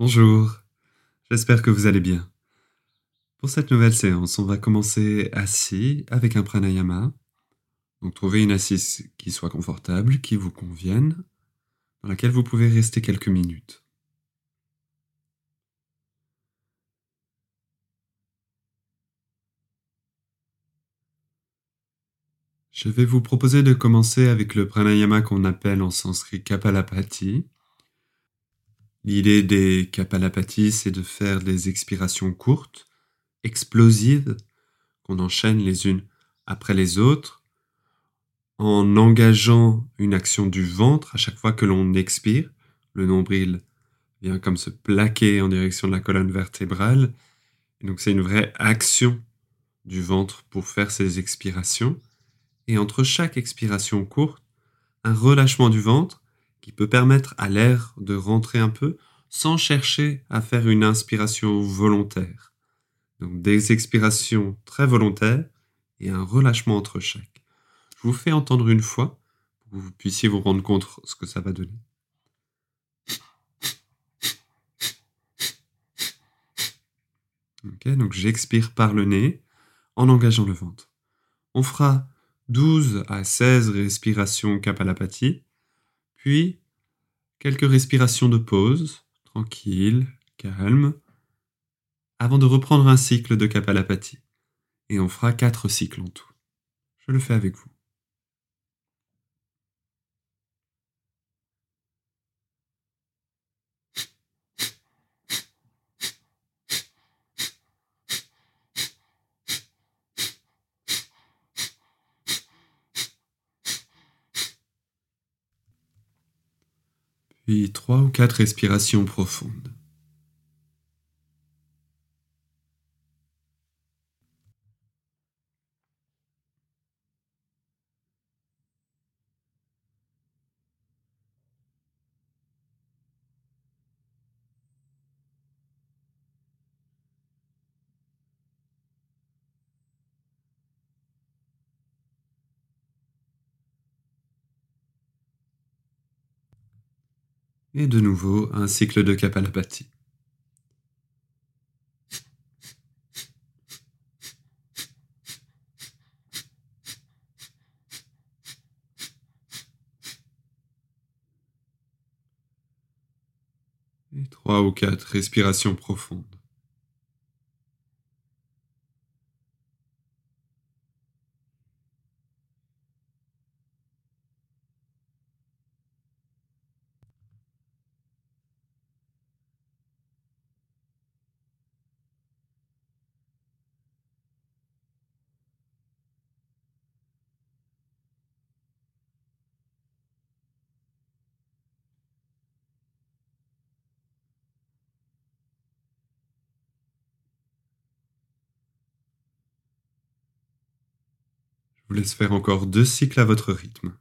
Bonjour, j'espère que vous allez bien. Pour cette nouvelle séance, on va commencer assis avec un pranayama. Donc trouvez une assise qui soit confortable, qui vous convienne, dans laquelle vous pouvez rester quelques minutes. Je vais vous proposer de commencer avec le pranayama qu'on appelle en sanskrit Kapalapati. L'idée des Kapalapati, c'est de faire des expirations courtes, explosives, qu'on enchaîne les unes après les autres, en engageant une action du ventre à chaque fois que l'on expire. Le nombril vient comme se plaquer en direction de la colonne vertébrale. Donc c'est une vraie action du ventre pour faire ces expirations et entre chaque expiration courte, un relâchement du ventre qui peut permettre à l'air de rentrer un peu sans chercher à faire une inspiration volontaire. Donc des expirations très volontaires et un relâchement entre chaque. Je vous fais entendre une fois pour que vous puissiez vous rendre compte ce que ça va donner. Donc j'expire par le nez en engageant le ventre. On fera 12 à 16 respirations Kapalapati, puis quelques respirations de pause, tranquille, calme, avant de reprendre un cycle de Kapalapati. Et on fera 4 cycles en tout. Je le fais avec vous. Puis trois ou quatre respirations profondes. Et de nouveau un cycle de Kapalapati. Et trois ou quatre respirations profondes. Laisse faire encore deux cycles à votre rythme.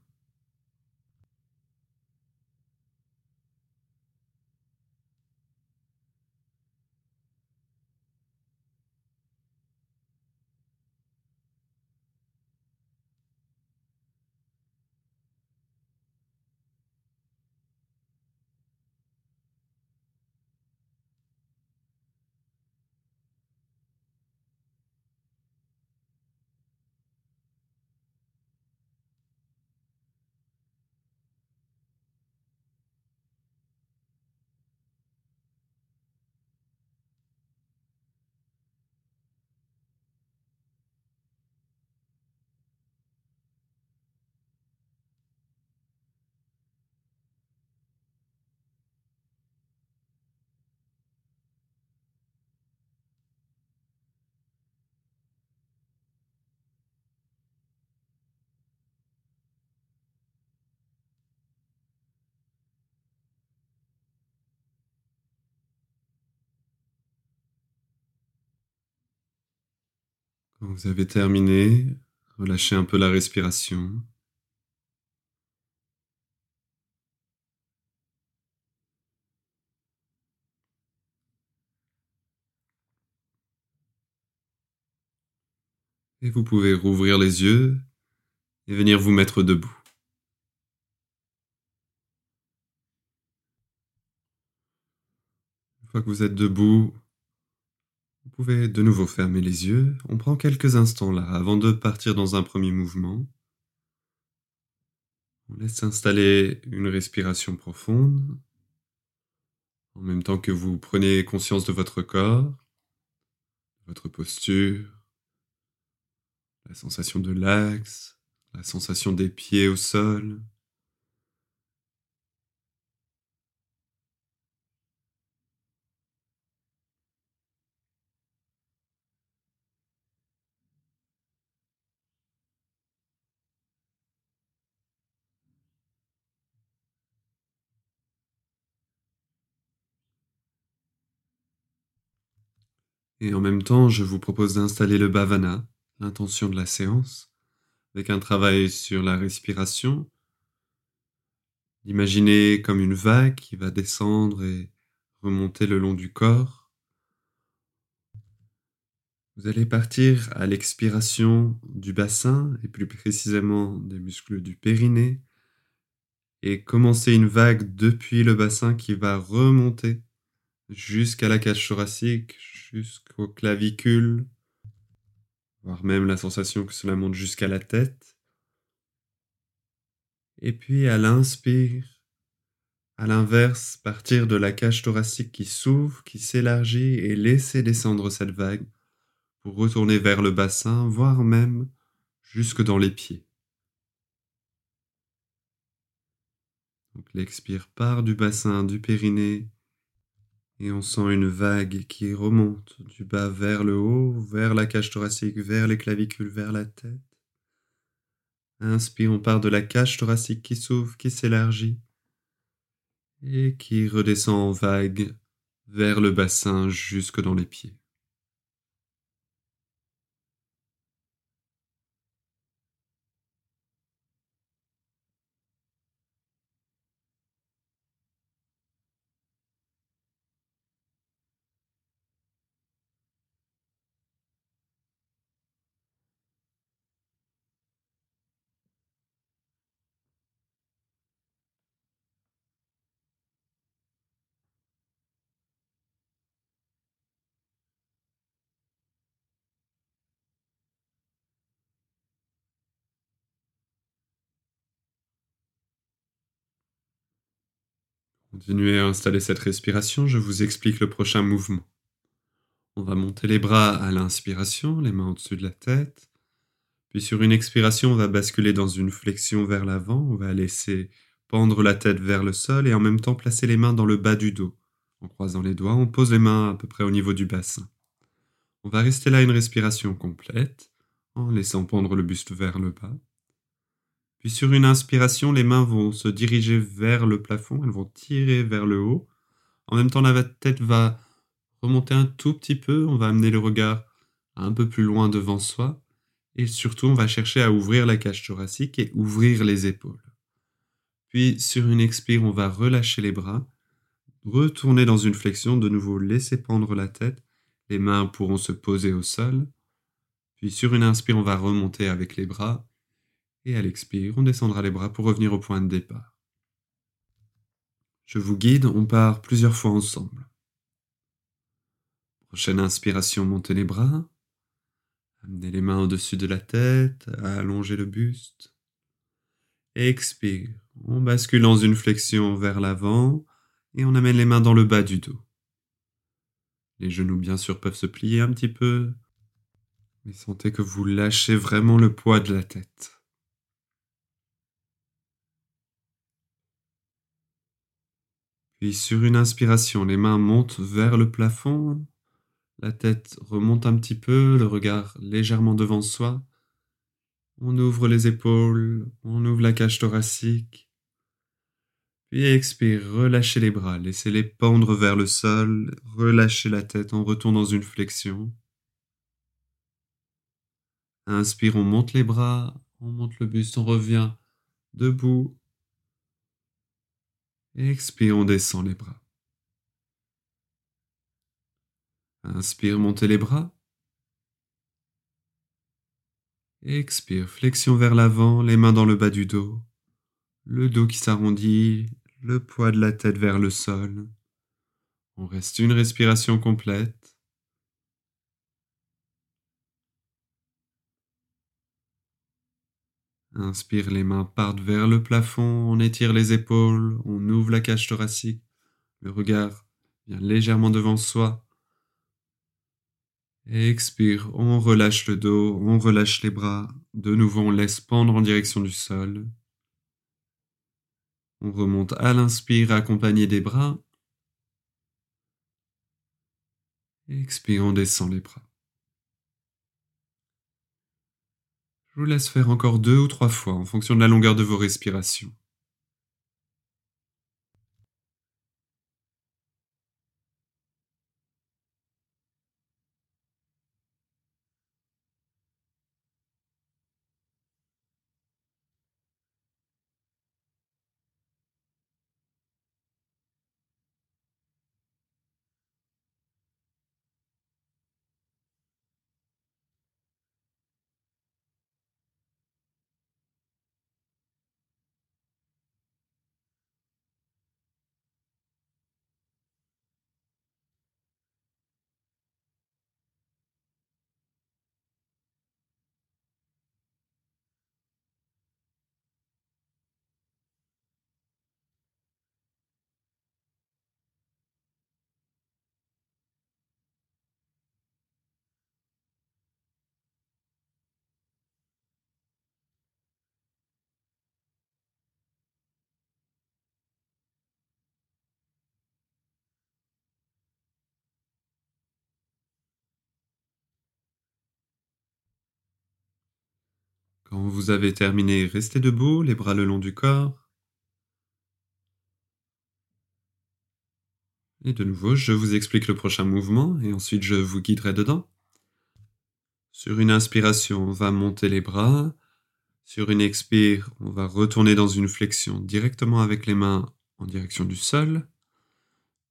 Quand vous avez terminé, relâchez un peu la respiration. Et vous pouvez rouvrir les yeux et venir vous mettre debout. Une fois que vous êtes debout, vous pouvez de nouveau fermer les yeux. On prend quelques instants là avant de partir dans un premier mouvement. On laisse s'installer une respiration profonde en même temps que vous prenez conscience de votre corps, votre posture, la sensation de l'axe, la sensation des pieds au sol. Et en même temps, je vous propose d'installer le bhavana, l'intention de la séance, avec un travail sur la respiration. Imaginez comme une vague qui va descendre et remonter le long du corps. Vous allez partir à l'expiration du bassin et plus précisément des muscles du périnée et commencer une vague depuis le bassin qui va remonter jusqu'à la cage thoracique, jusqu'aux clavicules, voire même la sensation que cela monte jusqu'à la tête. Et puis à l'inspire, à l'inverse, partir de la cage thoracique qui s'ouvre, qui s'élargit et laisser descendre cette vague pour retourner vers le bassin, voire même jusque dans les pieds. Donc l'expire part du bassin, du périnée, et on sent une vague qui remonte du bas vers le haut, vers la cage thoracique, vers les clavicules, vers la tête. Inspire, on part de la cage thoracique qui s'ouvre, qui s'élargit et qui redescend en vague vers le bassin jusque dans les pieds. Continuez à installer cette respiration, je vous explique le prochain mouvement. On va monter les bras à l'inspiration, les mains au-dessus de la tête. Puis sur une expiration, on va basculer dans une flexion vers l'avant, on va laisser pendre la tête vers le sol et en même temps placer les mains dans le bas du dos. En croisant les doigts, on pose les mains à peu près au niveau du bassin. On va rester là une respiration complète, en laissant pendre le buste vers le bas. Puis sur une inspiration, les mains vont se diriger vers le plafond, elles vont tirer vers le haut. En même temps, la tête va remonter un tout petit peu, on va amener le regard un peu plus loin devant soi. Et surtout, on va chercher à ouvrir la cage thoracique et ouvrir les épaules. Puis sur une expire, on va relâcher les bras, retourner dans une flexion, de nouveau laisser pendre la tête. Les mains pourront se poser au sol. Puis sur une inspire, on va remonter avec les bras et à l'expire, on descendra les bras pour revenir au point de départ. Je vous guide, on part plusieurs fois ensemble. Prochaine inspiration, montez les bras. Amenez les mains au-dessus de la tête, allongez le buste. Expire, on bascule dans une flexion vers l'avant et on amène les mains dans le bas du dos. Les genoux, bien sûr, peuvent se plier un petit peu, mais sentez que vous lâchez vraiment le poids de la tête. Puis sur une inspiration, les mains montent vers le plafond, la tête remonte un petit peu, le regard légèrement devant soi. On ouvre les épaules, on ouvre la cage thoracique. Puis expire, relâchez les bras, laissez-les pendre vers le sol, relâchez la tête, on retourne dans une flexion. Inspire, on monte les bras, on monte le buste, on revient debout, Expire, on descend les bras. Inspire, montez les bras. Expire, flexion vers l'avant, les mains dans le bas du dos, le dos qui s'arrondit, le poids de la tête vers le sol. On reste une respiration complète. Inspire, les mains partent vers le plafond, on étire les épaules, on ouvre la cage thoracique, le regard vient légèrement devant soi. Expire, on relâche le dos, on relâche les bras, de nouveau on laisse pendre en direction du sol. On remonte à l'inspire accompagné des bras. Expire, on descend les bras. Je vous laisse faire encore deux ou trois fois en fonction de la longueur de vos respirations. Vous avez terminé, restez debout, les bras le long du corps. Et de nouveau, je vous explique le prochain mouvement et ensuite je vous guiderai dedans. Sur une inspiration, on va monter les bras. Sur une expire, on va retourner dans une flexion directement avec les mains en direction du sol.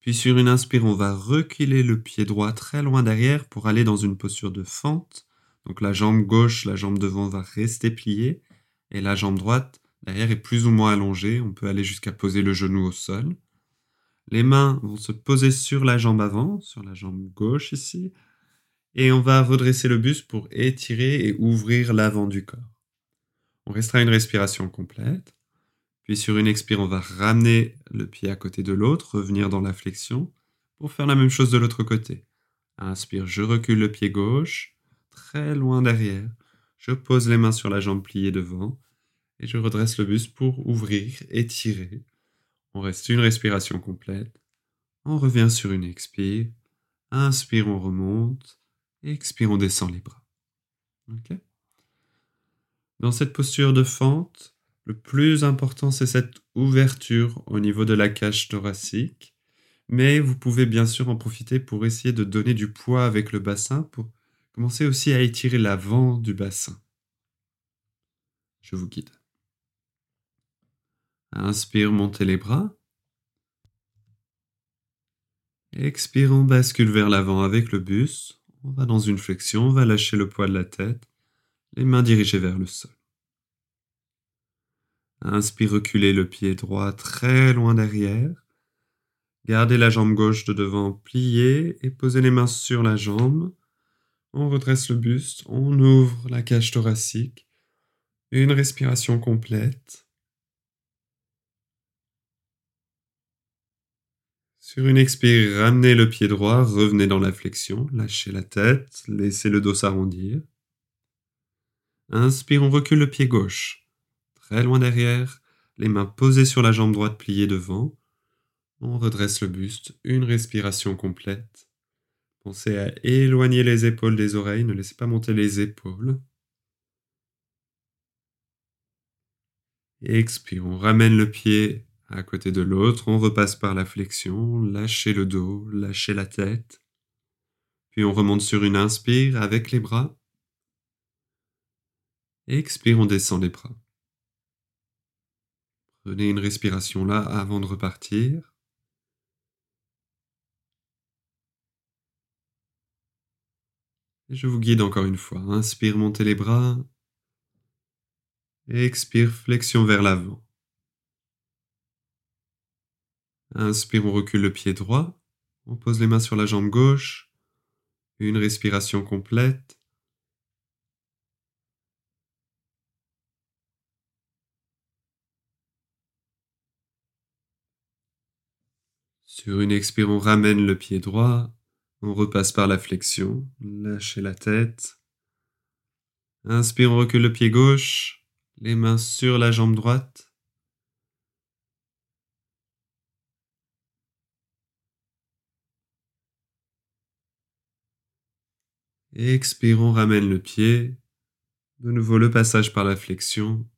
Puis sur une inspire, on va reculer le pied droit très loin derrière pour aller dans une posture de fente. Donc la jambe gauche, la jambe devant va rester pliée et la jambe droite derrière est plus ou moins allongée. On peut aller jusqu'à poser le genou au sol. Les mains vont se poser sur la jambe avant, sur la jambe gauche ici, et on va redresser le buste pour étirer et ouvrir l'avant du corps. On restera une respiration complète. Puis sur une expire, on va ramener le pied à côté de l'autre, revenir dans la flexion pour faire la même chose de l'autre côté. Inspire, je recule le pied gauche, très loin derrière. Je pose les mains sur la jambe pliée devant et je redresse le buste pour ouvrir, étirer. On reste une respiration complète. On revient sur une expire. Inspire, on remonte. Expire, on descend les bras. Dans cette posture de fente, le plus important, c'est cette ouverture au niveau de la cage thoracique. Mais vous pouvez bien sûr en profiter pour essayer de donner du poids avec le bassin pour Commencez aussi à étirer l'avant du bassin. Je vous guide. Inspire, montez les bras. Expire, on bascule vers l'avant avec le bus. On va dans une flexion, on va lâcher le poids de la tête, les mains dirigées vers le sol. Inspire, reculez le pied droit très loin derrière. Gardez la jambe gauche de devant pliée et posez les mains sur la jambe. On redresse le buste, on ouvre la cage thoracique. Une respiration complète. Sur une expire, ramenez le pied droit, revenez dans la flexion, lâchez la tête, laissez le dos s'arrondir. Inspire, on recule le pied gauche, très loin derrière, les mains posées sur la jambe droite pliée devant. On redresse le buste, une respiration complète. Pensez à éloigner les épaules des oreilles, ne laissez pas monter les épaules. Expire, on ramène le pied à côté de l'autre, on repasse par la flexion, lâchez le dos, lâchez la tête. Puis on remonte sur une inspire avec les bras. Expire, on descend les bras. Prenez une respiration là avant de repartir. Je vous guide encore une fois. Inspire, montez les bras. Expire, flexion vers l'avant. Inspire, on recule le pied droit. On pose les mains sur la jambe gauche. Une respiration complète. Sur une expire, on ramène le pied droit. On repasse par la flexion. Lâchez la tête. Inspire, on recule le pied gauche. Les mains sur la jambe droite. Expire, on ramène le pied. De nouveau le passage par la flexion.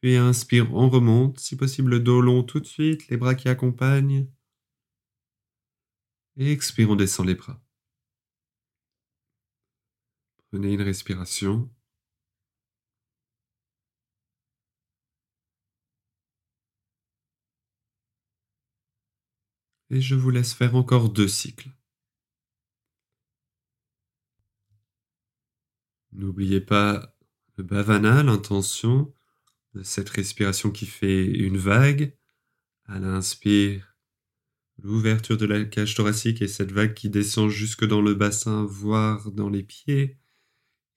Puis inspire, on remonte, si possible le dos long tout de suite, les bras qui accompagnent. Et expire, on descend les bras. Prenez une respiration. Et je vous laisse faire encore deux cycles. N'oubliez pas le bhavana, l'intention de cette respiration qui fait une vague. À l'inspire, l'ouverture de la cage thoracique et cette vague qui descend jusque dans le bassin, voire dans les pieds.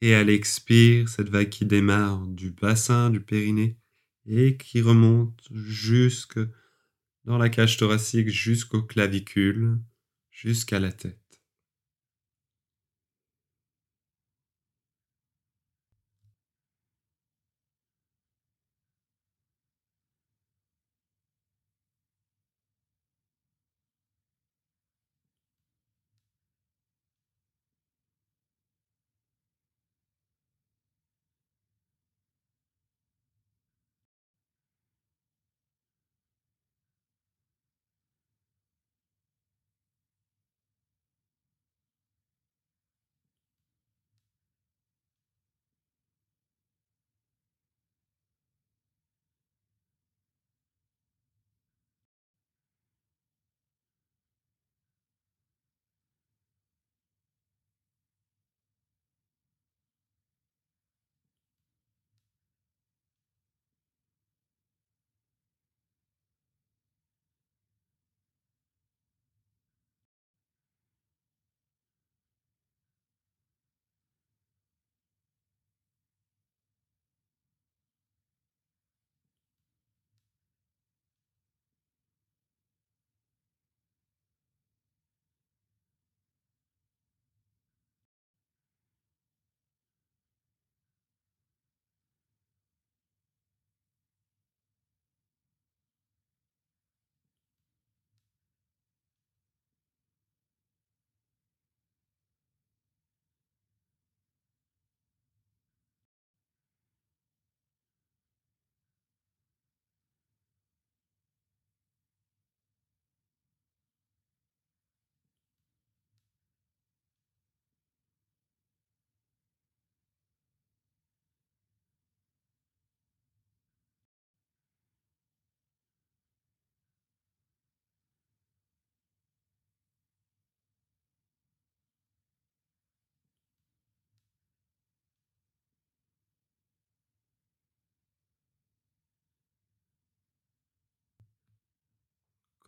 Et à l'expire, cette vague qui démarre du bassin, du périnée, et qui remonte jusque dans la cage thoracique, jusqu'aux clavicules, jusqu'à la tête.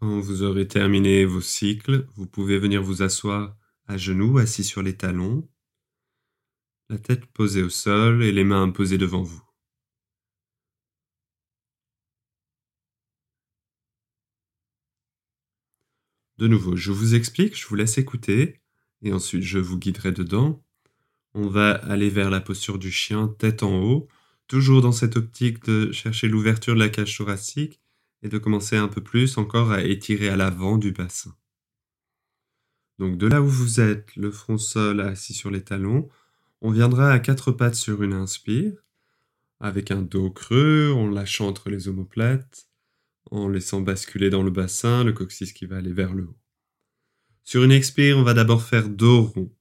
Quand vous aurez terminé vos cycles, vous pouvez venir vous asseoir à genoux, assis sur les talons, la tête posée au sol et les mains posées devant vous. De nouveau, je vous explique, je vous laisse écouter, et ensuite je vous guiderai dedans. On va aller vers la posture du chien, tête en haut, toujours dans cette optique de chercher l'ouverture de la cage thoracique et de commencer un peu plus encore à étirer à l'avant du bassin. Donc de là où vous êtes, le front sol assis sur les talons, on viendra à quatre pattes sur une inspire, avec un dos creux, en lâchant entre les omoplates, en laissant basculer dans le bassin le coccyx qui va aller vers le haut. Sur une expire, on va d'abord faire dos rond.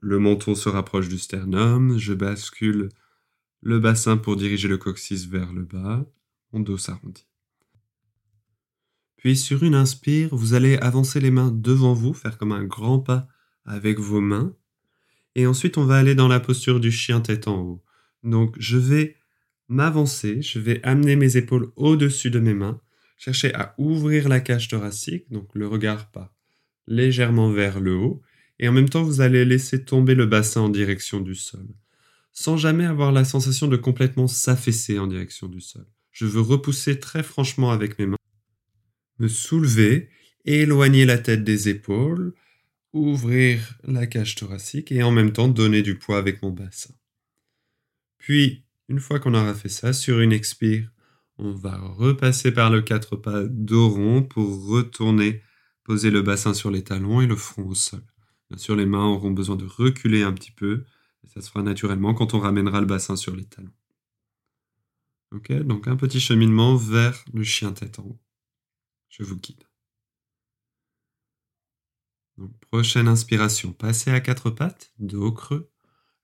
Le menton se rapproche du sternum, je bascule le bassin pour diriger le coccyx vers le bas, mon dos s'arrondit. Puis sur une inspire, vous allez avancer les mains devant vous, faire comme un grand pas avec vos mains. Et ensuite, on va aller dans la posture du chien tête en haut. Donc, je vais m'avancer, je vais amener mes épaules au-dessus de mes mains. cherchez à ouvrir la cage thoracique, donc le regard part légèrement vers le haut, et en même temps vous allez laisser tomber le bassin en direction du sol, sans jamais avoir la sensation de complètement s'affaisser en direction du sol. Je veux repousser très franchement avec mes mains, me soulever, éloigner la tête des épaules, ouvrir la cage thoracique et en même temps donner du poids avec mon bassin. Puis, une fois qu'on aura fait ça, sur une expire, on va repasser par le quatre pas dos rond pour retourner, poser le bassin sur les talons et le front au sol. Bien sûr, les mains auront besoin de reculer un petit peu, et ça se fera naturellement quand on ramènera le bassin sur les talons. Ok, donc un petit cheminement vers le chien tête en haut. Je vous guide. Prochaine inspiration, passez à quatre pattes, dos creux,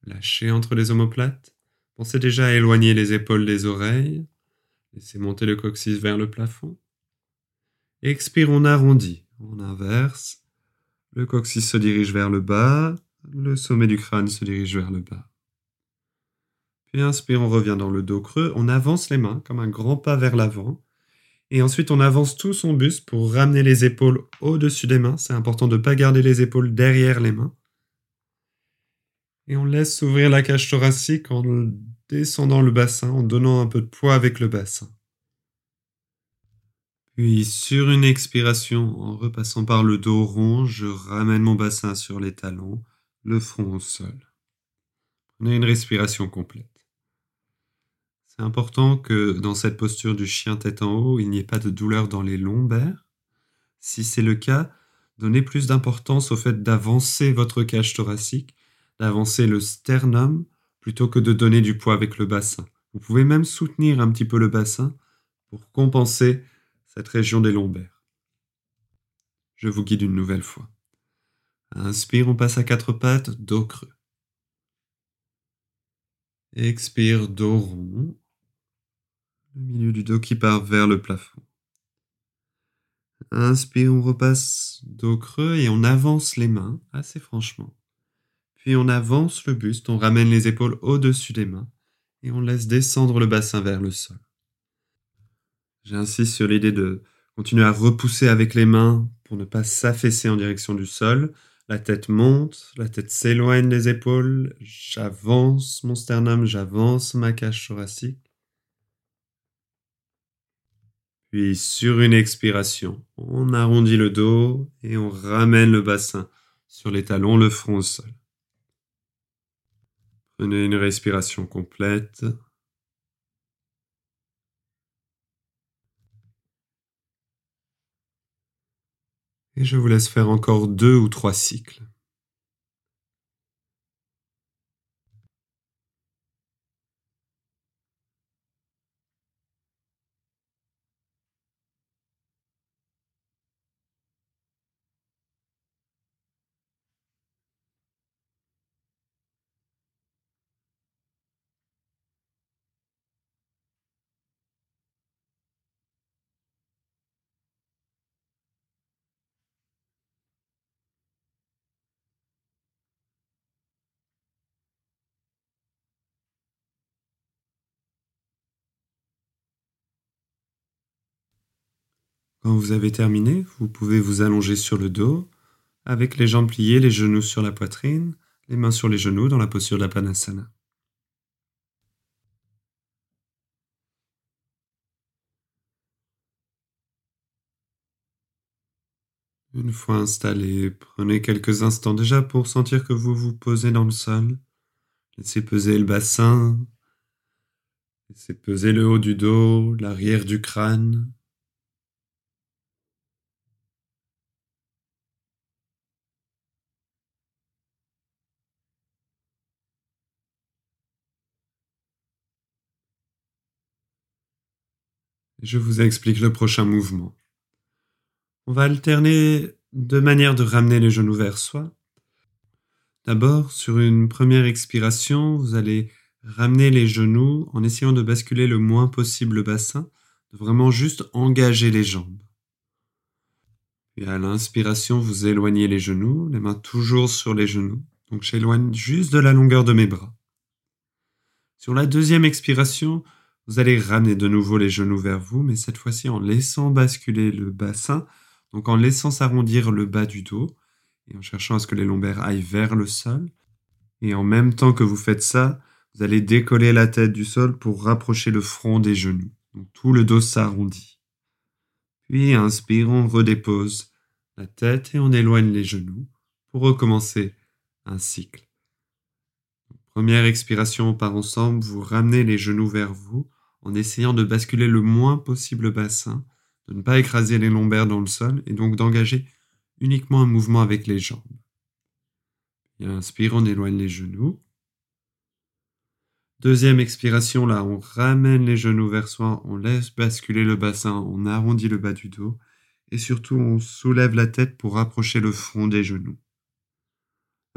lâchez entre les omoplates. Pensez déjà à éloigner les épaules des oreilles. Laissez monter le coccyx vers le plafond. Expire, on arrondit. On inverse. Le coccyx se dirige vers le bas. Le sommet du crâne se dirige vers le bas. Puis inspire, on revient dans le dos creux. On avance les mains comme un grand pas vers l'avant. Et ensuite, on avance tout son buste pour ramener les épaules au-dessus des mains. C'est important de ne pas garder les épaules derrière les mains. Et on laisse s'ouvrir la cage thoracique en descendant le bassin, en donnant un peu de poids avec le bassin. Puis, sur une expiration, en repassant par le dos rond, je ramène mon bassin sur les talons, le front au sol. Prenez une respiration complète. C'est important que dans cette posture du chien tête en haut, il n'y ait pas de douleur dans les lombaires. Si c'est le cas, donnez plus d'importance au fait d'avancer votre cage thoracique, d'avancer le sternum, plutôt que de donner du poids avec le bassin. Vous pouvez même soutenir un petit peu le bassin pour compenser cette région des lombaires. Je vous guide une nouvelle fois. Inspire, on passe à quatre pattes, dos creux. Expire, dos rond le milieu du dos qui part vers le plafond. Inspire, on repasse dos creux et on avance les mains assez franchement. Puis on avance le buste, on ramène les épaules au-dessus des mains et on laisse descendre le bassin vers le sol. J'insiste sur l'idée de continuer à repousser avec les mains pour ne pas s'affaisser en direction du sol. La tête monte, la tête s'éloigne des épaules, j'avance mon sternum, j'avance ma cage thoracique. Puis sur une expiration, on arrondit le dos et on ramène le bassin sur les talons, le front au sol. Prenez une respiration complète. Et je vous laisse faire encore deux ou trois cycles. Quand vous avez terminé, vous pouvez vous allonger sur le dos, avec les jambes pliées, les genoux sur la poitrine, les mains sur les genoux dans la posture de la Panasana. Une fois installé, prenez quelques instants déjà pour sentir que vous vous posez dans le sol. Laissez peser le bassin, laissez peser le haut du dos, l'arrière du crâne. Je vous explique le prochain mouvement. On va alterner deux manières de ramener les genoux vers soi. D'abord, sur une première expiration, vous allez ramener les genoux en essayant de basculer le moins possible le bassin, de vraiment juste engager les jambes. Puis à l'inspiration, vous éloignez les genoux, les mains toujours sur les genoux. Donc j'éloigne juste de la longueur de mes bras. Sur la deuxième expiration, Vous allez ramener de nouveau les genoux vers vous, mais cette fois-ci en laissant basculer le bassin, donc en laissant s'arrondir le bas du dos et en cherchant à ce que les lombaires aillent vers le sol. Et en même temps que vous faites ça, vous allez décoller la tête du sol pour rapprocher le front des genoux. Donc tout le dos s'arrondit. Puis inspire, on redépose la tête et on éloigne les genoux pour recommencer un cycle. Première expiration par ensemble, vous ramenez les genoux vers vous en essayant de basculer le moins possible le bassin, de ne pas écraser les lombaires dans le sol et donc d'engager uniquement un mouvement avec les jambes. Inspire, on éloigne les genoux. Deuxième expiration, là, on ramène les genoux vers soi, on laisse basculer le bassin, on arrondit le bas du dos et surtout on soulève la tête pour rapprocher le front des genoux.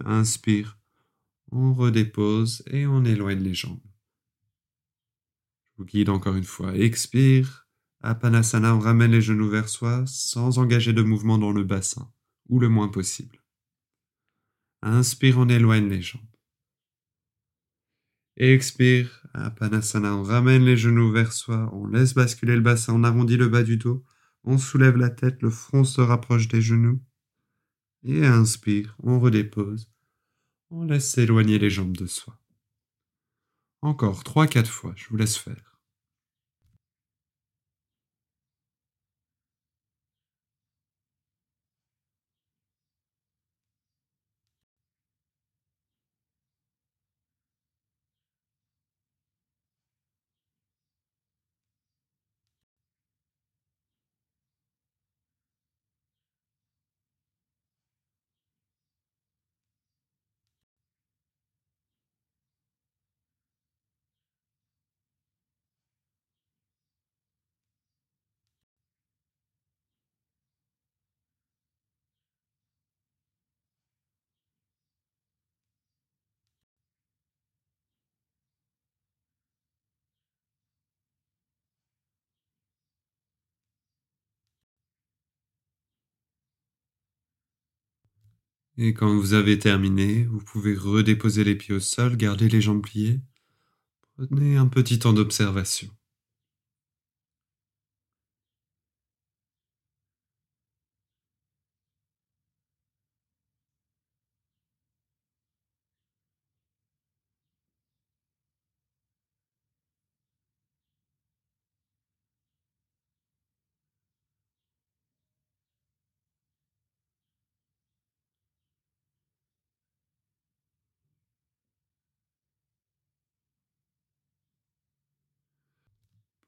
Inspire, on redépose et on éloigne les jambes. Je vous guide encore une fois. Expire. Apanasana, on ramène les genoux vers soi sans engager de mouvement dans le bassin, ou le moins possible. Inspire, on éloigne les jambes. Expire. Apanasana, on ramène les genoux vers soi, on laisse basculer le bassin, on arrondit le bas du dos, on soulève la tête, le front se rapproche des genoux. Et inspire, on redépose, on laisse s'éloigner les jambes de soi. Encore trois, quatre fois, je vous laisse faire. Et quand vous avez terminé, vous pouvez redéposer les pieds au sol, garder les jambes pliées. Prenez un petit temps d'observation.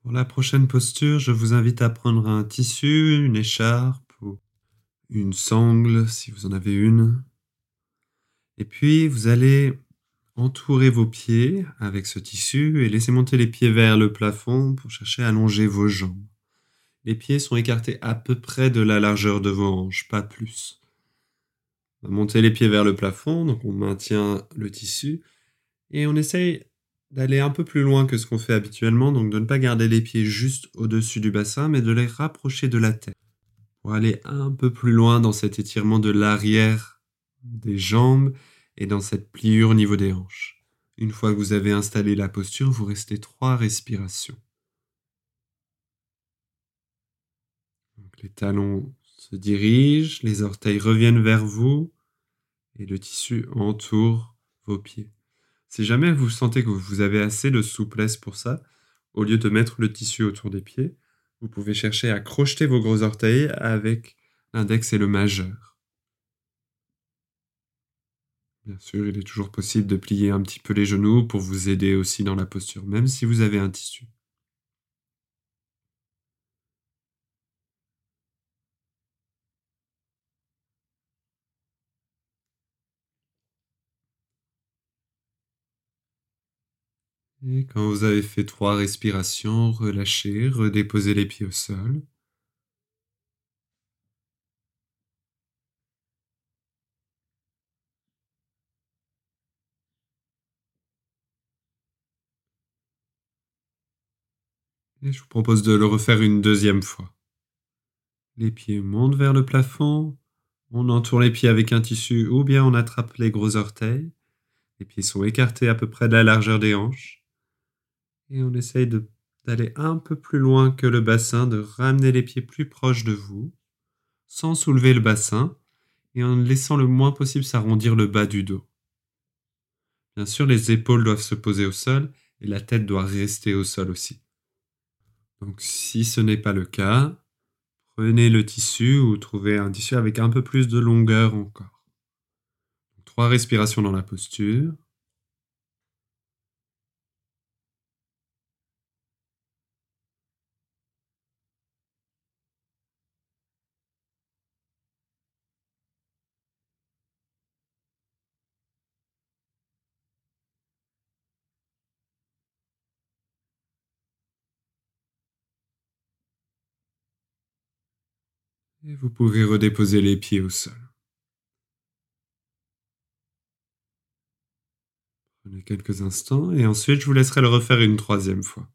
Pour la prochaine posture, je vous invite à prendre un tissu, une écharpe ou une sangle si vous en avez une. Et puis vous allez entourer vos pieds avec ce tissu et laisser monter les pieds vers le plafond pour chercher à allonger vos jambes. Les pieds sont écartés à peu près de la largeur de vos hanches, pas plus. On va monter les pieds vers le plafond, donc on maintient le tissu et on essaye d'aller un peu plus loin que ce qu'on fait habituellement, donc de ne pas garder les pieds juste au-dessus du bassin, mais de les rapprocher de la tête, pour aller un peu plus loin dans cet étirement de l'arrière des jambes et dans cette pliure au niveau des hanches. Une fois que vous avez installé la posture, vous restez trois respirations. les talons se dirigent, les orteils reviennent vers vous et le tissu entoure vos pieds. Si jamais vous sentez que vous avez assez de souplesse pour ça, au lieu de mettre le tissu autour des pieds, vous pouvez chercher à crocheter vos gros orteils avec l'index et le majeur. Bien sûr, il est toujours possible de plier un petit peu les genoux pour vous aider aussi dans la posture, même si vous avez un tissu. Et quand vous avez fait trois respirations, relâchez, redéposez les pieds au sol. Et je vous propose de le refaire une deuxième fois. Les pieds montent vers le plafond, on entoure les pieds avec un tissu ou bien on attrape les gros orteils. Les pieds sont écartés à peu près de la largeur des hanches et on essaye d'aller un peu plus loin que le bassin, de ramener les pieds plus proches de vous, sans soulever le bassin et en laissant le moins possible s'arrondir le bas du dos. Bien sûr, les épaules doivent se poser au sol et la tête doit rester au sol aussi. Donc si ce n'est pas le cas, prenez le tissu ou trouvez un tissu avec un peu plus de longueur encore. Trois respirations dans la posture. Vous pouvez redéposer les pieds au sol. Prenez quelques instants et ensuite je vous laisserai le refaire une troisième fois.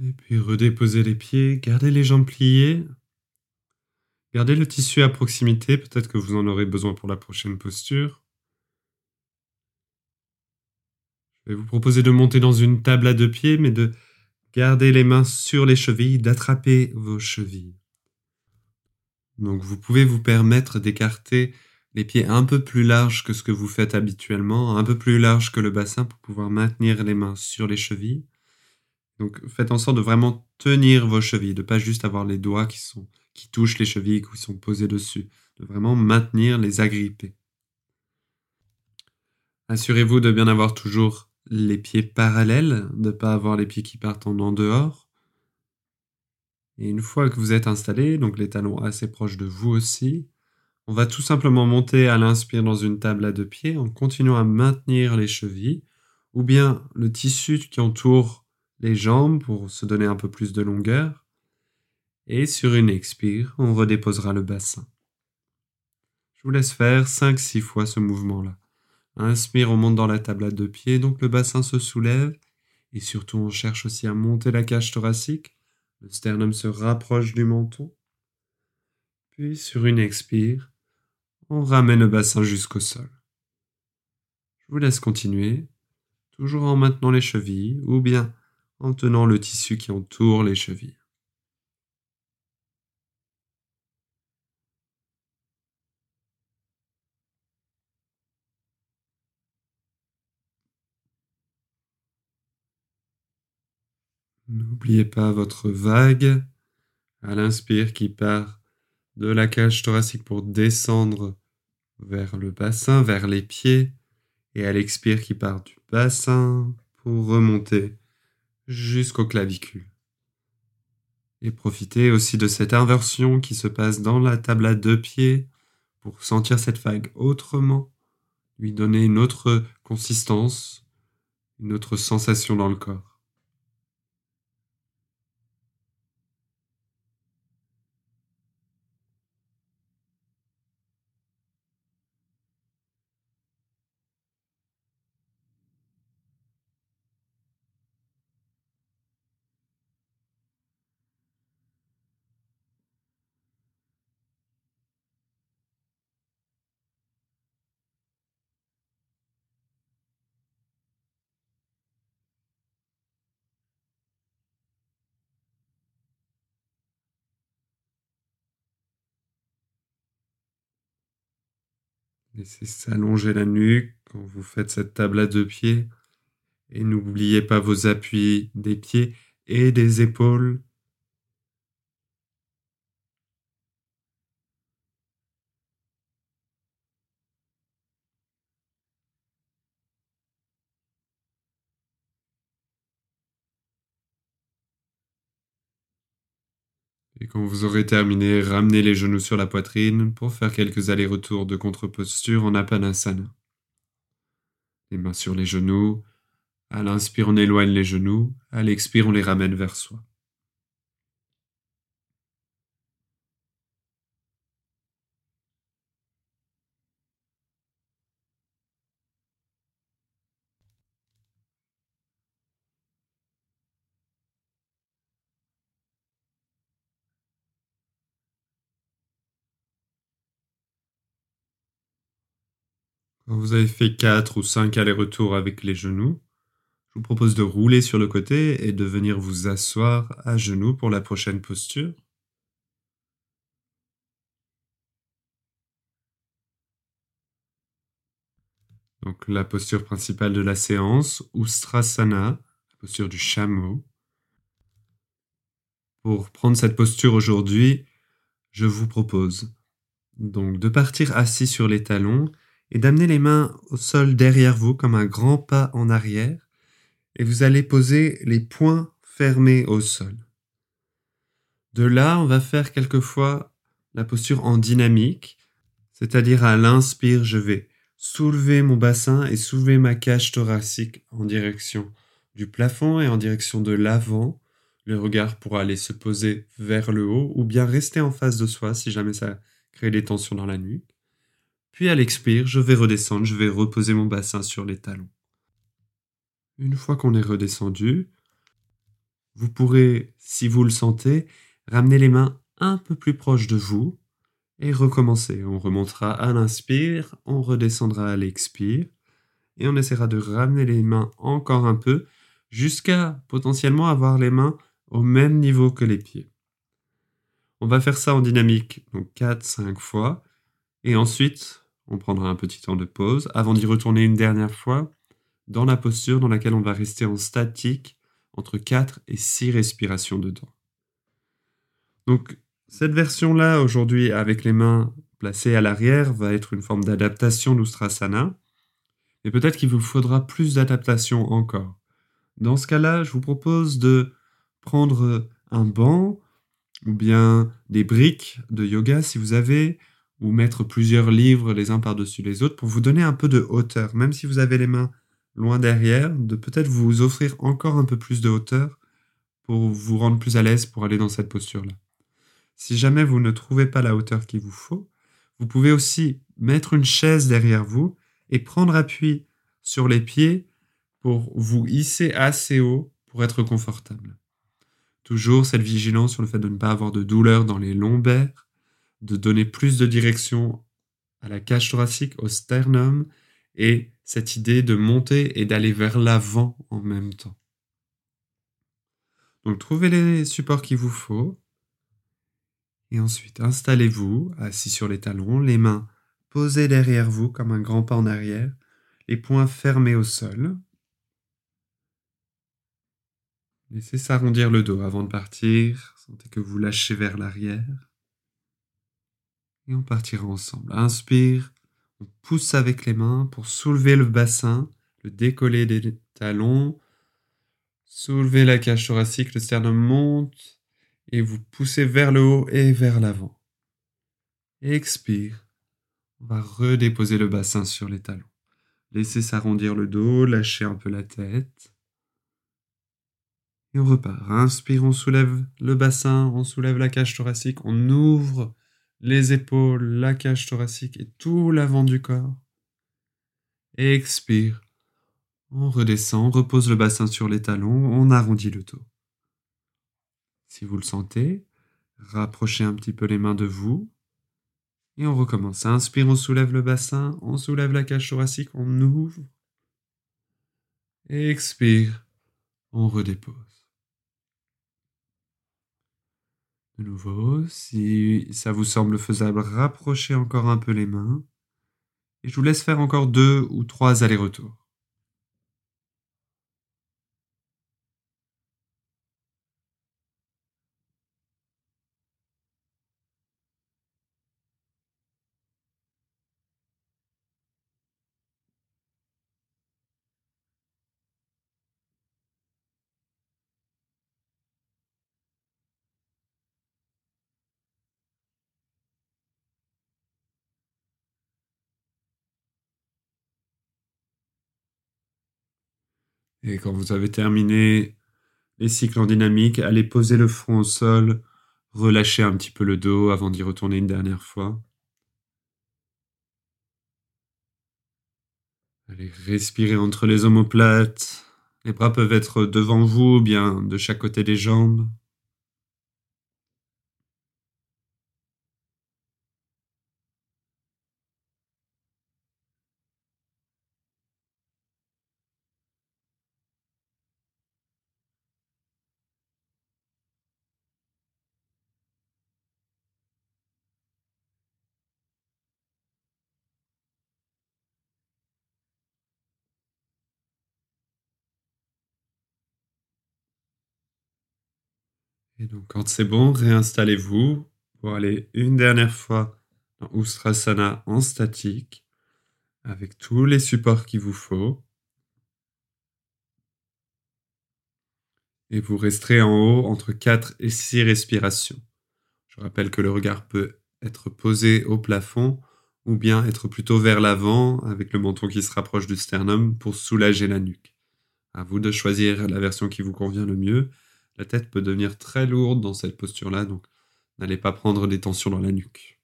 Et puis redéposez les pieds, gardez les jambes pliées. Gardez le tissu à proximité, peut-être que vous en aurez besoin pour la prochaine posture. Je vais vous proposer de monter dans une table à deux pieds, mais de garder les mains sur les chevilles, d'attraper vos chevilles. Donc vous pouvez vous permettre d'écarter les pieds un peu plus larges que ce que vous faites habituellement, un peu plus large que le bassin pour pouvoir maintenir les mains sur les chevilles. Donc faites en sorte de vraiment tenir vos chevilles, de pas juste avoir les doigts qui sont qui touchent les chevilles, qui sont posés dessus, de vraiment maintenir les agrippés. Assurez-vous de bien avoir toujours les pieds parallèles, de ne pas avoir les pieds qui partent en dehors. Et une fois que vous êtes installé, donc les talons assez proches de vous aussi, on va tout simplement monter à l'inspire dans une table à deux pieds en continuant à maintenir les chevilles, ou bien le tissu qui entoure les jambes pour se donner un peu plus de longueur. Et sur une expire, on redéposera le bassin. Je vous laisse faire 5-6 fois ce mouvement-là. Inspire, on monte dans la table à deux pieds, donc le bassin se soulève. Et surtout, on cherche aussi à monter la cage thoracique. Le sternum se rapproche du menton. Puis, sur une expire, on ramène le bassin jusqu'au sol. Je vous laisse continuer, toujours en maintenant les chevilles, ou bien en tenant le tissu qui entoure les chevilles. N'oubliez pas votre vague à l'inspire qui part de la cage thoracique pour descendre vers le bassin, vers les pieds, et à l'expire qui part du bassin pour remonter jusqu'aux clavicules. Et profitez aussi de cette inversion qui se passe dans la table à deux pieds pour sentir cette vague autrement, lui donner une autre consistance, une autre sensation dans le corps. Laissez s'allonger la nuque quand vous faites cette table à deux pieds. Et n'oubliez pas vos appuis des pieds et des épaules. Et quand vous aurez terminé, ramenez les genoux sur la poitrine pour faire quelques allers-retours de contre-posture en Apanasana. Les mains sur les genoux. À l'inspire, on éloigne les genoux. À l'expire, on les ramène vers soi. Vous avez fait 4 ou 5 allers-retours avec les genoux, je vous propose de rouler sur le côté et de venir vous asseoir à genoux pour la prochaine posture. Donc la posture principale de la séance, Ustrasana, la posture du chameau. Pour prendre cette posture aujourd'hui, je vous propose donc de partir assis sur les talons et d'amener les mains au sol derrière vous comme un grand pas en arrière et vous allez poser les poings fermés au sol. De là, on va faire quelquefois la posture en dynamique, c'est-à-dire à, l'inspire, je vais soulever mon bassin et soulever ma cage thoracique en direction du plafond et en direction de l'avant. Le regard pourra aller se poser vers le haut ou bien rester en face de soi si jamais ça crée des tensions dans la nuque. Puis à l'expire, je vais redescendre, je vais reposer mon bassin sur les talons. Une fois qu'on est redescendu, vous pourrez, si vous le sentez, ramener les mains un peu plus proches de vous et recommencer. On remontera à l'inspire, on redescendra à l'expire et on essaiera de ramener les mains encore un peu jusqu'à potentiellement avoir les mains au même niveau que les pieds. On va faire ça en dynamique, donc 4-5 fois. Et ensuite, on prendra un petit temps de pause avant d'y retourner une dernière fois dans la posture dans laquelle on va rester en statique entre 4 et 6 respirations dedans. Donc cette version-là aujourd'hui avec les mains placées à l'arrière va être une forme d'adaptation d'Ustrasana, mais peut-être qu'il vous faudra plus d'adaptation encore. Dans ce cas-là, je vous propose de prendre un banc ou bien des briques de yoga si vous avez, ou mettre plusieurs livres les uns par-dessus les autres pour vous donner un peu de hauteur, même si vous avez les mains loin derrière, de peut-être vous offrir encore un peu plus de hauteur pour vous rendre plus à l'aise pour aller dans cette posture-là. Si jamais vous ne trouvez pas la hauteur qu'il vous faut, vous pouvez aussi mettre une chaise derrière vous et prendre appui sur les pieds pour vous hisser assez haut pour être confortable. Toujours cette vigilance sur le fait de ne pas avoir de douleur dans les lombaires, de donner plus de direction à la cage thoracique, au sternum, et cette idée de monter et d'aller vers l'avant en même temps. Donc trouvez les supports qu'il vous faut, et ensuite installez-vous assis sur les talons, les mains posées derrière vous comme un grand pas en arrière, les poings fermés au sol. Laissez s'arrondir le dos avant de partir, sentez que vous lâchez vers l'arrière et on partira ensemble. Inspire, on pousse avec les mains pour soulever le bassin, le décoller des talons, soulever la cage thoracique, le sternum monte et vous poussez vers le haut et vers l'avant. Expire, on va redéposer le bassin sur les talons. Laissez s'arrondir le dos, lâchez un peu la tête. Et on repart. Inspire, on soulève le bassin, on soulève la cage thoracique, on ouvre les épaules, la cage thoracique et tout l'avant du corps. Expire. On redescend, on repose le bassin sur les talons, on arrondit le dos. Si vous le sentez, rapprochez un petit peu les mains de vous. Et on recommence. Inspire, on soulève le bassin, on soulève la cage thoracique, on ouvre. Expire, on redépose. Nouveau, si ça vous semble faisable, rapprochez encore un peu les mains. Et je vous laisse faire encore deux ou trois allers-retours. Et quand vous avez terminé les cycles en dynamique, allez poser le front au sol, relâchez un petit peu le dos avant d'y retourner une dernière fois. Allez respirer entre les omoplates. Les bras peuvent être devant vous ou bien de chaque côté des jambes. Quand c'est bon, réinstallez-vous pour aller une dernière fois dans Ustrasana en statique avec tous les supports qu'il vous faut. Et vous resterez en haut entre 4 et 6 respirations. Je rappelle que le regard peut être posé au plafond ou bien être plutôt vers l'avant avec le menton qui se rapproche du sternum pour soulager la nuque. À vous de choisir la version qui vous convient le mieux. La tête peut devenir très lourde dans cette posture-là, donc n'allez pas prendre des tensions dans la nuque.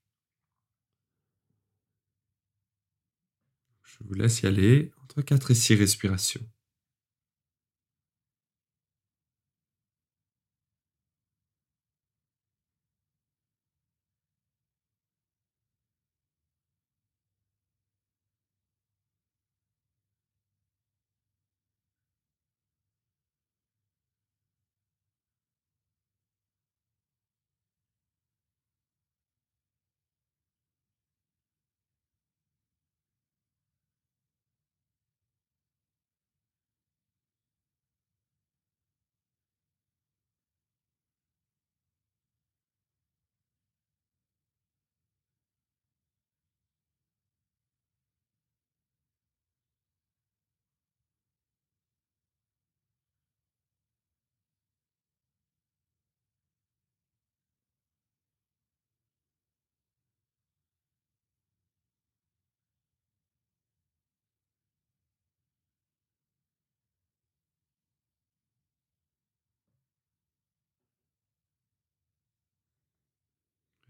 Je vous laisse y aller entre 4 et 6 respirations.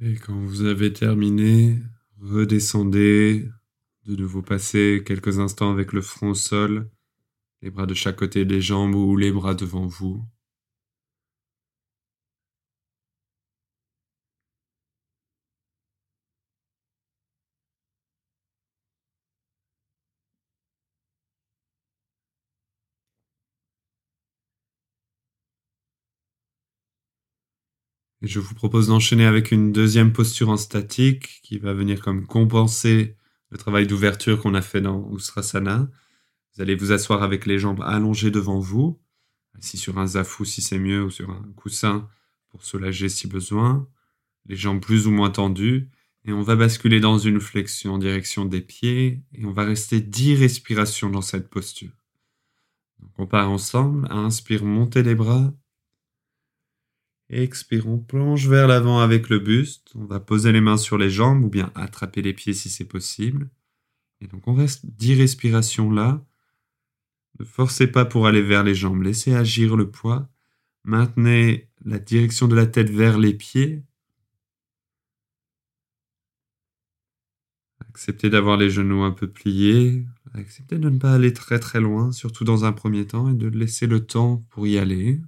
Et quand vous avez terminé, redescendez, de nouveau passer quelques instants avec le front au sol, les bras de chaque côté des jambes ou les bras devant vous. Et je vous propose d'enchaîner avec une deuxième posture en statique qui va venir comme compenser le travail d'ouverture qu'on a fait dans Ustrasana. Vous allez vous asseoir avec les jambes allongées devant vous, assis sur un zafou si c'est mieux ou sur un coussin pour soulager si besoin, les jambes plus ou moins tendues, et on va basculer dans une flexion en direction des pieds et on va rester 10 respirations dans cette posture. On part ensemble, inspire, montez les bras, Expirons, plonge vers l'avant avec le buste. On va poser les mains sur les jambes ou bien attraper les pieds si c'est possible. Et donc on reste 10 respirations là. Ne forcez pas pour aller vers les jambes, laissez agir le poids. Maintenez la direction de la tête vers les pieds. Acceptez d'avoir les genoux un peu pliés. Acceptez de ne pas aller très très loin, surtout dans un premier temps, et de laisser le temps pour y aller.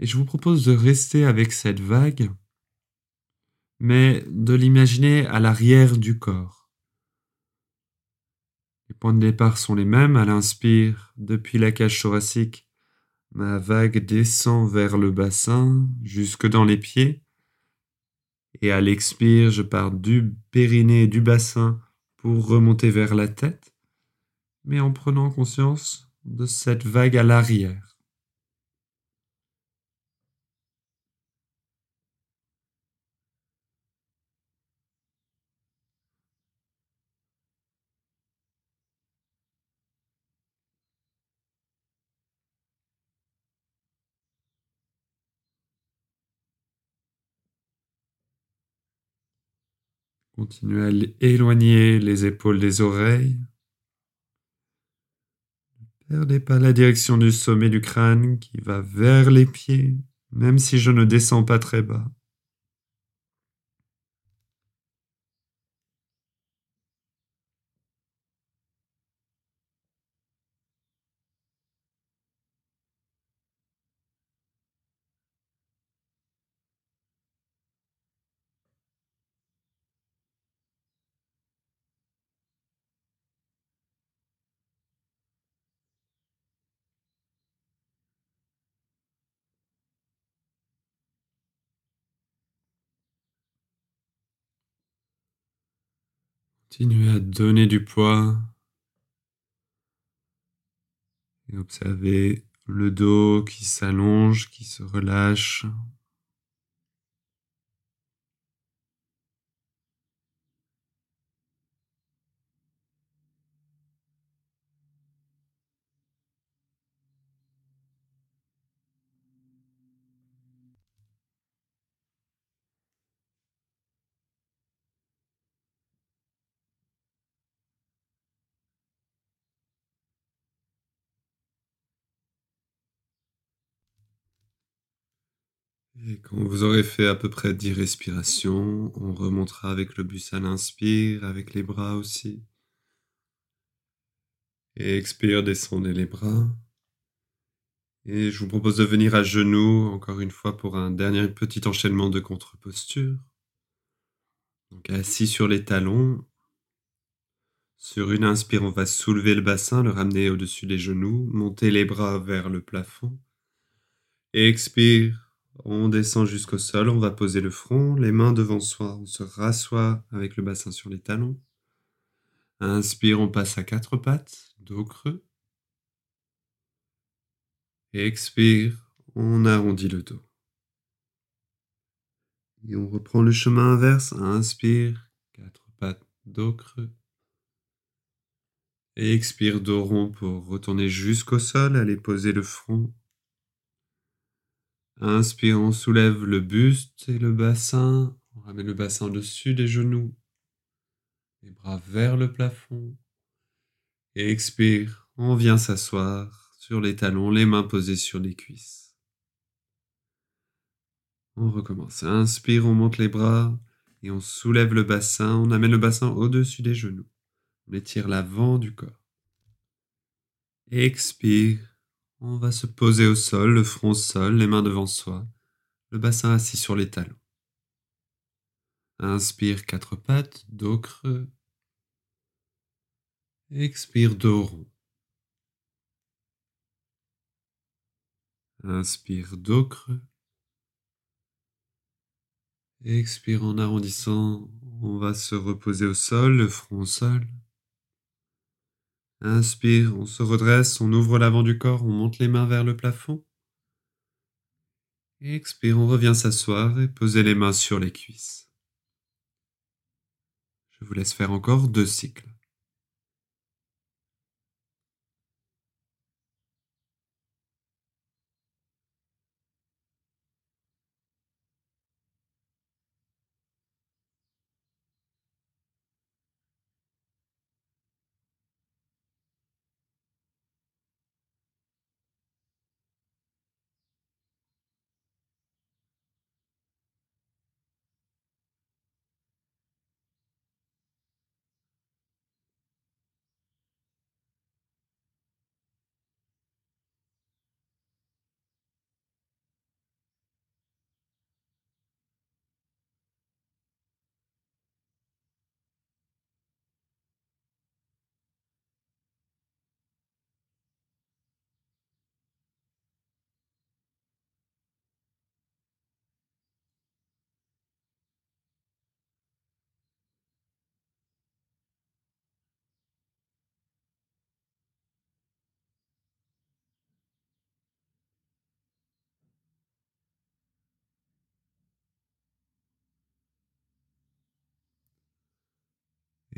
Et je vous propose de rester avec cette vague, mais de l'imaginer à l'arrière du corps. Les points de départ sont les mêmes. À l'inspire, depuis la cage thoracique, ma vague descend vers le bassin, jusque dans les pieds. Et à l'expire, je pars du périnée du bassin pour remonter vers la tête, mais en prenant conscience de cette vague à l'arrière. Continuez à éloigner les épaules des oreilles. Perdez pas la direction du sommet du crâne qui va vers les pieds, même si je ne descends pas très bas. Continuez à donner du poids et observez le dos qui s'allonge, qui se relâche. Et quand vous aurez fait à peu près 10 respirations, on remontera avec le bus à l'inspire, avec les bras aussi. Et expire, descendez les bras. Et je vous propose de venir à genoux, encore une fois, pour un dernier petit enchaînement de contre-posture. Donc assis sur les talons. Sur une inspire, on va soulever le bassin, le ramener au-dessus des genoux, monter les bras vers le plafond. expire, on descend jusqu'au sol, on va poser le front, les mains devant soi, on se rassoit avec le bassin sur les talons. Inspire, on passe à quatre pattes, dos creux. Expire, on arrondit le dos. Et on reprend le chemin inverse. Inspire, quatre pattes, dos creux. Et expire, dos rond pour retourner jusqu'au sol, aller poser le front Inspire, on soulève le buste et le bassin. On ramène le bassin au-dessus des genoux. Les bras vers le plafond. Et expire, on vient s'asseoir sur les talons, les mains posées sur les cuisses. On recommence. Inspire, on monte les bras et on soulève le bassin. On amène le bassin au-dessus des genoux. On étire l'avant du corps. Expire, on va se poser au sol, le front au sol, les mains devant soi, le bassin assis sur les talons. Inspire quatre pattes, dos creux. Expire dos rond. Inspire dos creux. Expire en arrondissant. On va se reposer au sol, le front au sol. Inspire, on se redresse, on ouvre l'avant du corps, on monte les mains vers le plafond. Expire, on revient s'asseoir et poser les mains sur les cuisses. Je vous laisse faire encore deux cycles.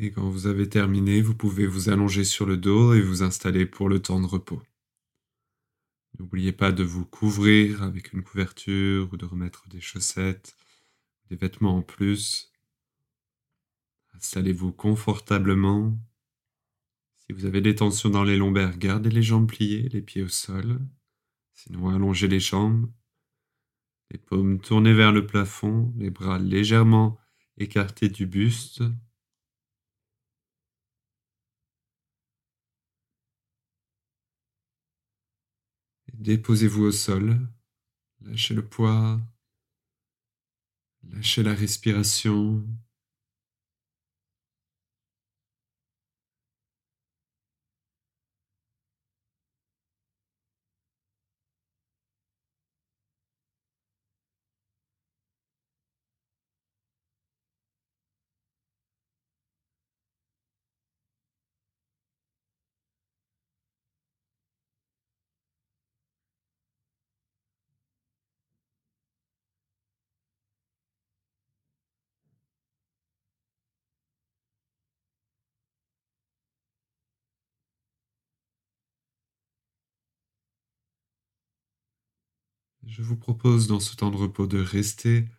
Et quand vous avez terminé, vous pouvez vous allonger sur le dos et vous installer pour le temps de repos. N'oubliez pas de vous couvrir avec une couverture ou de remettre des chaussettes, des vêtements en plus. Installez-vous confortablement. Si vous avez des tensions dans les lombaires, gardez les jambes pliées, les pieds au sol. Sinon, allongez les jambes, les paumes tournées vers le plafond, les bras légèrement écartés du buste. Déposez-vous au sol, lâchez le poids, lâchez la respiration. Je vous propose dans ce temps de repos de rester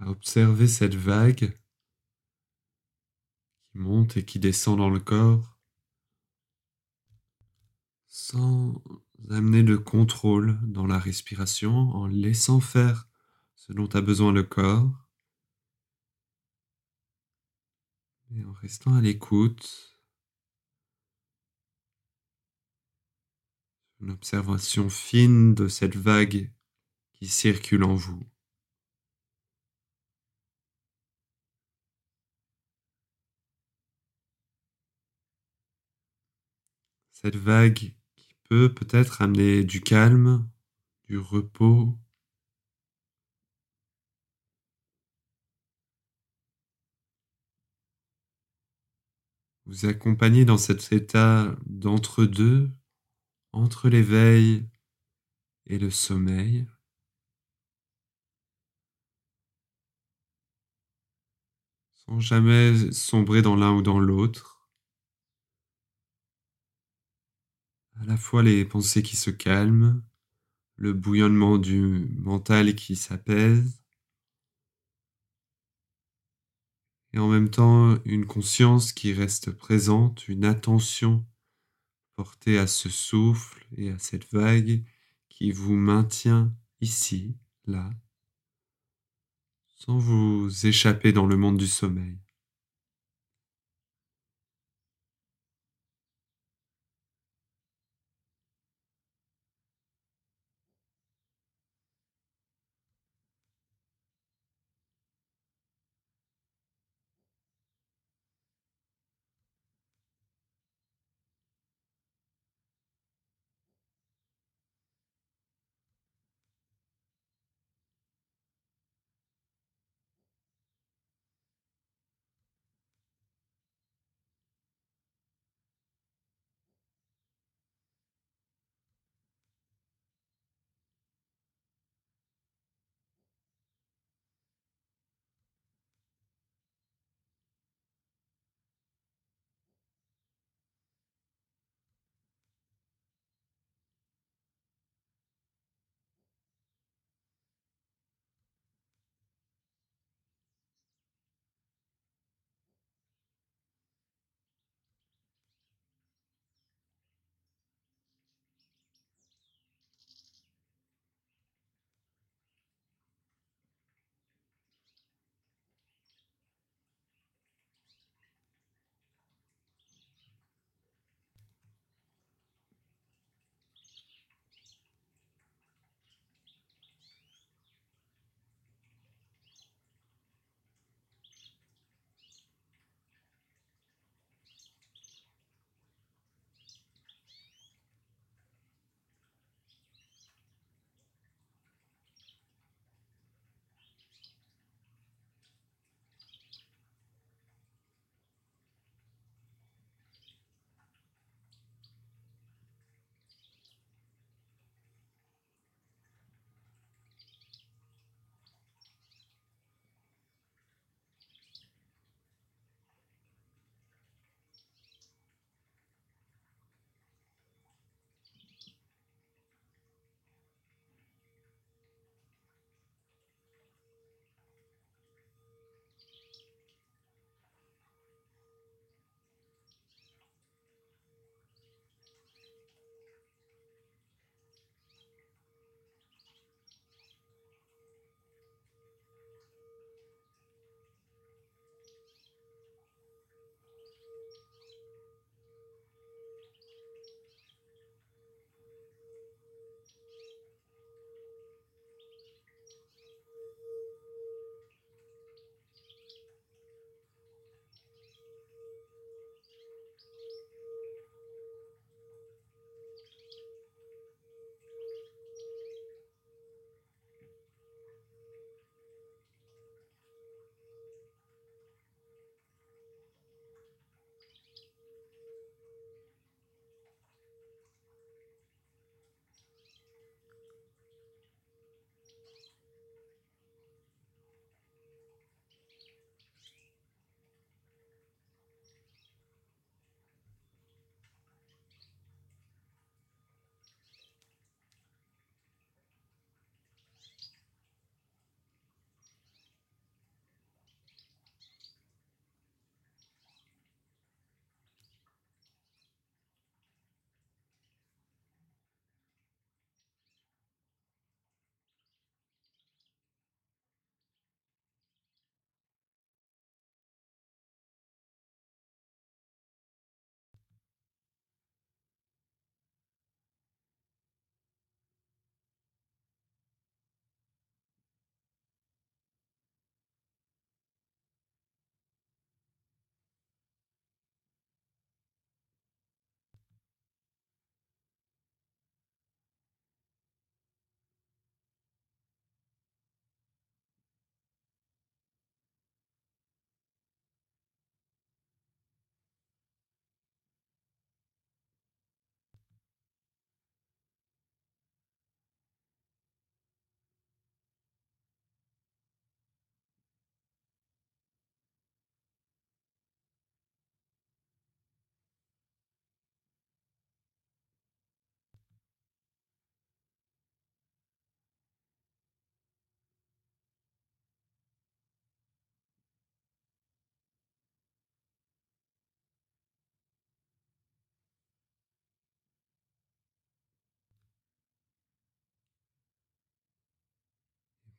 à observer cette vague qui monte et qui descend dans le corps sans amener de contrôle dans la respiration, en laissant faire ce dont a besoin le corps. Et en restant à l'écoute une observation fine de cette vague qui circule en vous. Cette vague qui peut peut-être amener du calme, du repos, vous accompagner dans cet état d'entre-deux entre l'éveil et le sommeil. sans jamais sombrer dans l'un ou dans l'autre. À la fois les pensées qui se calment, le bouillonnement du mental qui s'apaise, et en même temps une conscience qui reste présente, une attention portez à ce souffle et à cette vague qui vous maintient ici, là, sans vous échapper dans le monde du sommeil.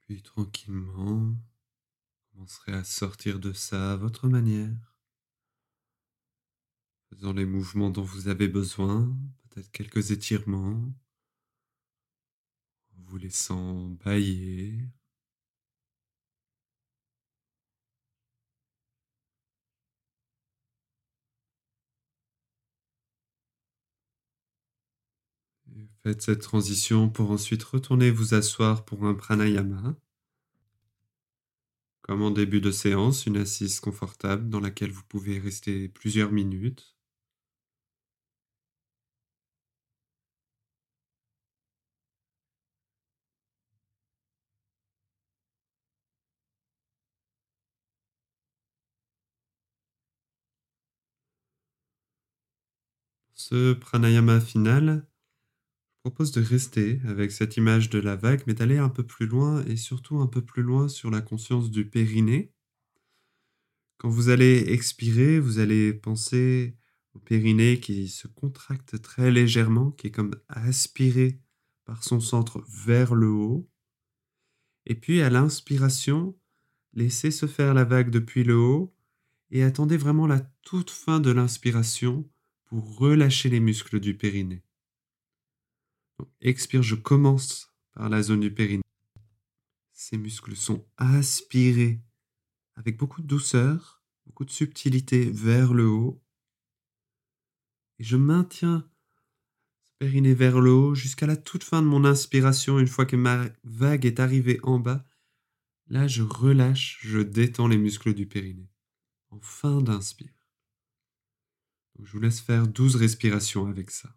Puis tranquillement, vous commencerez à sortir de ça à votre manière, faisant les mouvements dont vous avez besoin, peut-être quelques étirements, vous laissant bailler. Et faites cette transition pour ensuite retourner vous asseoir pour un pranayama. Comme en début de séance, une assise confortable dans laquelle vous pouvez rester plusieurs minutes. Ce pranayama final, propose de rester avec cette image de la vague, mais d'aller un peu plus loin et surtout un peu plus loin sur la conscience du périnée. Quand vous allez expirer, vous allez penser au périnée qui se contracte très légèrement, qui est comme aspiré par son centre vers le haut. Et puis à l'inspiration, laissez se faire la vague depuis le haut et attendez vraiment la toute fin de l'inspiration pour relâcher les muscles du périnée. Expire, je commence par la zone du périnée. Ces muscles sont aspirés avec beaucoup de douceur, beaucoup de subtilité vers le haut. Et je maintiens ce périnée vers le haut jusqu'à la toute fin de mon inspiration. Une fois que ma vague est arrivée en bas, là je relâche, je détends les muscles du périnée. En fin d'inspire. Je vous laisse faire 12 respirations avec ça.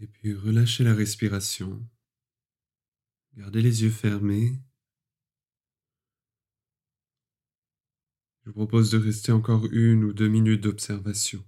Et puis relâchez la respiration. Gardez les yeux fermés. Je vous propose de rester encore une ou deux minutes d'observation.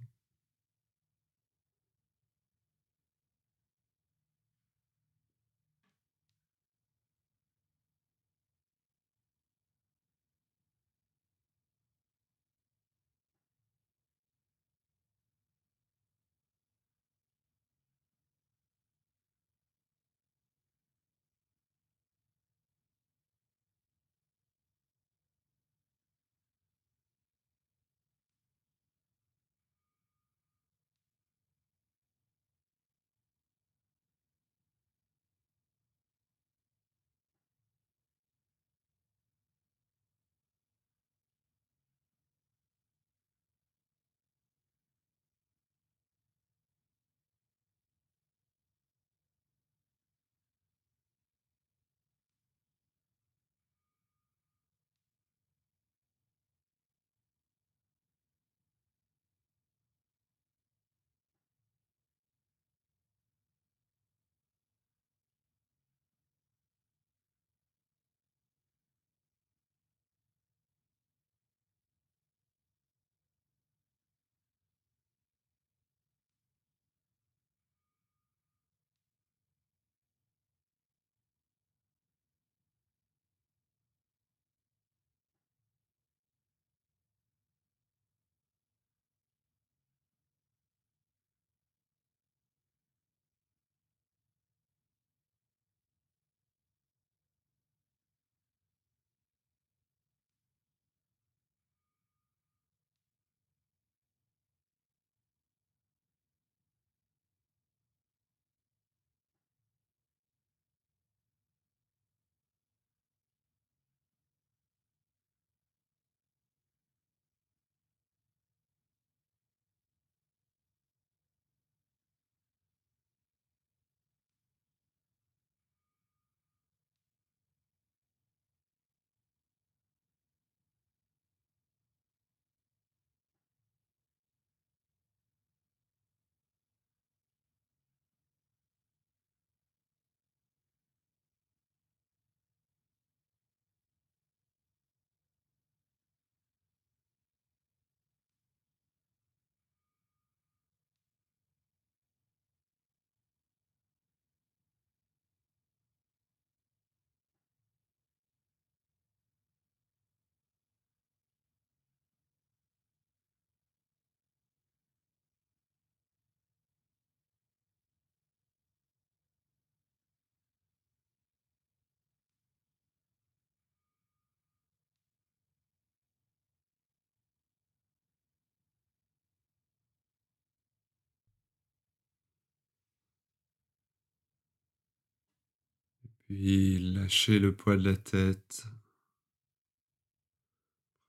Puis lâchez le poids de la tête.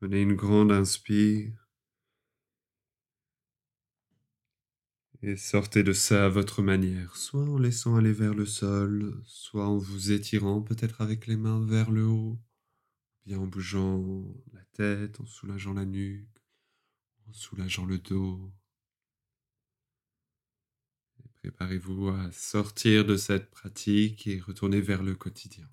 Prenez une grande inspire. Et sortez de ça à votre manière, soit en laissant aller vers le sol, soit en vous étirant peut-être avec les mains vers le haut, bien en bougeant la tête, en soulageant la nuque, en soulageant le dos. Préparez-vous à sortir de cette pratique et retourner vers le quotidien.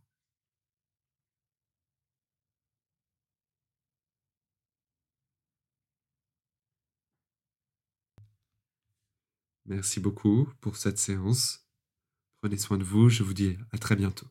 Merci beaucoup pour cette séance. Prenez soin de vous, je vous dis à très bientôt.